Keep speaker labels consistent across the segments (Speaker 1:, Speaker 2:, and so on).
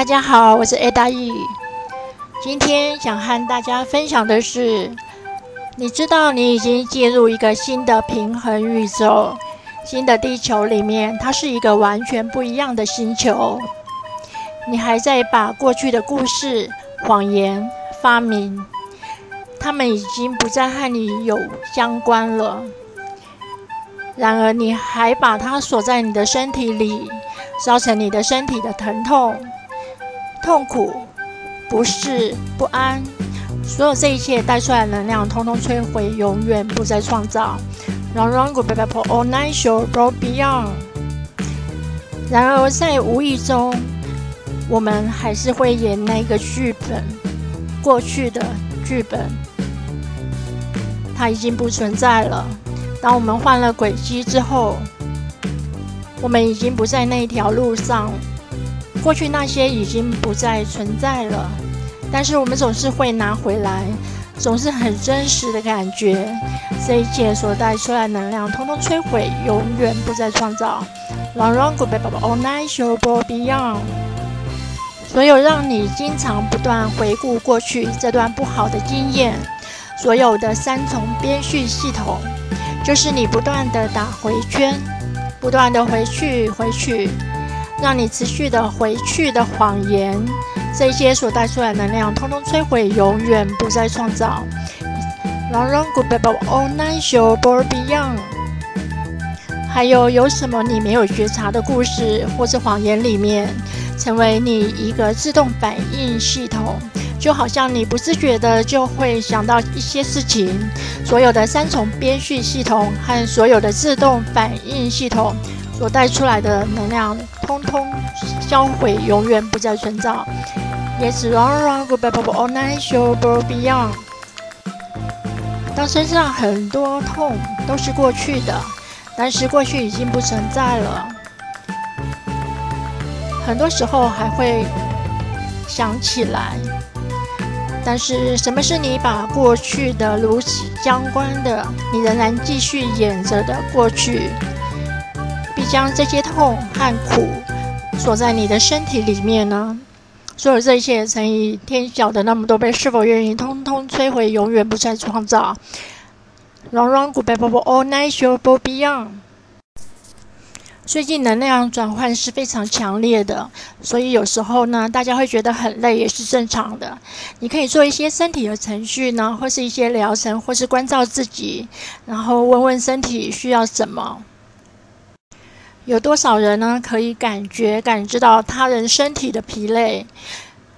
Speaker 1: 大家好，我是 A 大 E。今天想和大家分享的是，你知道你已经进入一个新的平衡宇宙，新的地球里面，它是一个完全不一样的星球。你还在把过去的故事、谎言、发明，他们已经不再和你有相关了。然而，你还把它锁在你的身体里，造成你的身体的疼痛、痛苦、不适、不安。所有这一切带出来的能量，通通摧毁，永远不再创造。然而，在无意中，我们还是会演那个剧本，过去的剧本，它已经不存在了。当我们换了轨迹之后，我们已经不在那条路上，过去那些已经不再存在了。但是我们总是会拿回来，总是很真实的感觉。这一切所带出来能量，通通摧毁，永远不再创造。Long run goodbye, all night show beyond。所有让你经常不断回顾过去这段不好的经验，所有的三重编序系统。就是你不断的打回圈，不断的回去回去，让你持续的回去的谎言，这些所带出来能量，通通摧毁，永远不再创造。还有有什么你没有觉察的故事或者谎言里面，成为你一个自动反应系统？就好像你不自觉的就会想到一些事情，所有的三重编序系统和所有的自动反应系统所带出来的能量，通通销毁，永远不再存在。Yes, run, run, go back, all night, show, go beyond。当身上很多痛都是过去的，但是过去已经不存在了。很多时候还会想起来。但是，什么是你把过去的如此相关的，你仍然继续演着的过去，将这些痛和苦锁在你的身体里面呢？所有这一切乘以天晓的那么多倍，是否愿意通通摧毁，永远不再创造？Long run goodbye, all night show beyond。最近能量转换是非常强烈的，所以有时候呢，大家会觉得很累，也是正常的。你可以做一些身体的程序呢，或是一些疗程，或是关照自己，然后问问身体需要什么。有多少人呢，可以感觉感知到他人身体的疲累？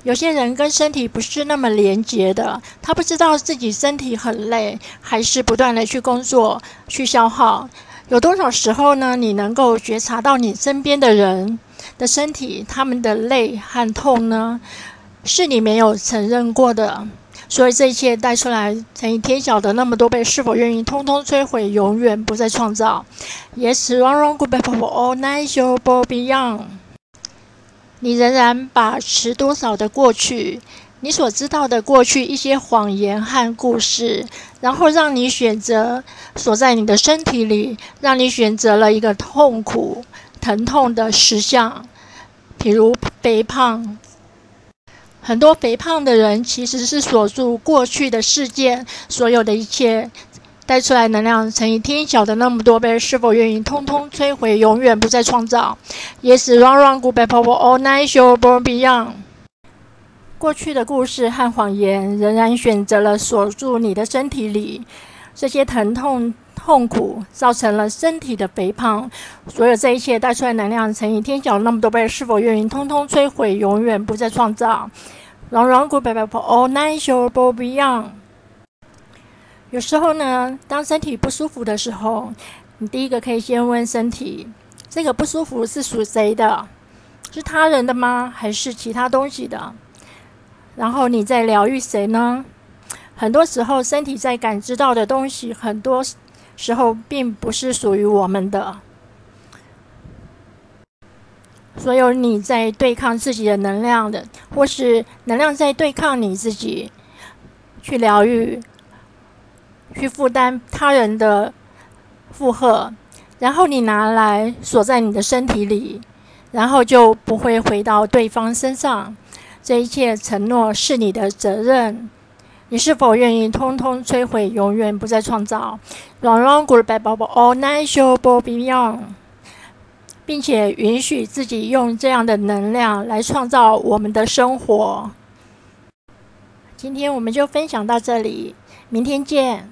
Speaker 1: 有些人跟身体不是那么连结的，他不知道自己身体很累，还是不断的去工作去消耗。有多少时候呢？你能够觉察到你身边的人的身体，他们的累和痛呢？是你没有承认过的。所以这一切带出来乘以天晓的那么多倍，是否愿意通通摧毁，永远不再创造？Yes, run, run, goodbye, all night, show, beyond。你仍然把持多少的过去？你所知道的过去一些谎言和故事，然后让你选择锁在你的身体里，让你选择了一个痛苦、疼痛的实相，比如肥胖。很多肥胖的人其实是锁住过去的事件，所有的一切带出来能量乘以天晓的那么多倍，是否愿意通通摧毁，永远不再创造？Yes, run, run, go back, power, all night, show, born beyond. 过去的故事和谎言仍然选择了锁住你的身体里，这些疼痛、痛苦造成了身体的肥胖。所有这一切带出来能量乘以天晓那么多倍，是否愿意通通摧毁，永远不再创造。有时候呢，当身体不舒服的时候，你第一个可以先问身体：这个不舒服是属谁的？是他人的吗？还是其他东西的？然后你在疗愈谁呢？很多时候，身体在感知到的东西，很多时候并不是属于我们的。所有你在对抗自己的能量的，或是能量在对抗你自己，去疗愈，去负担他人的负荷，然后你拿来锁在你的身体里，然后就不会回到对方身上。这一切承诺是你的责任，你是否愿意通通摧毁，永远不再创造？并且允许自己用这样的能量来创造我们的生活。今天我们就分享到这里，明天见。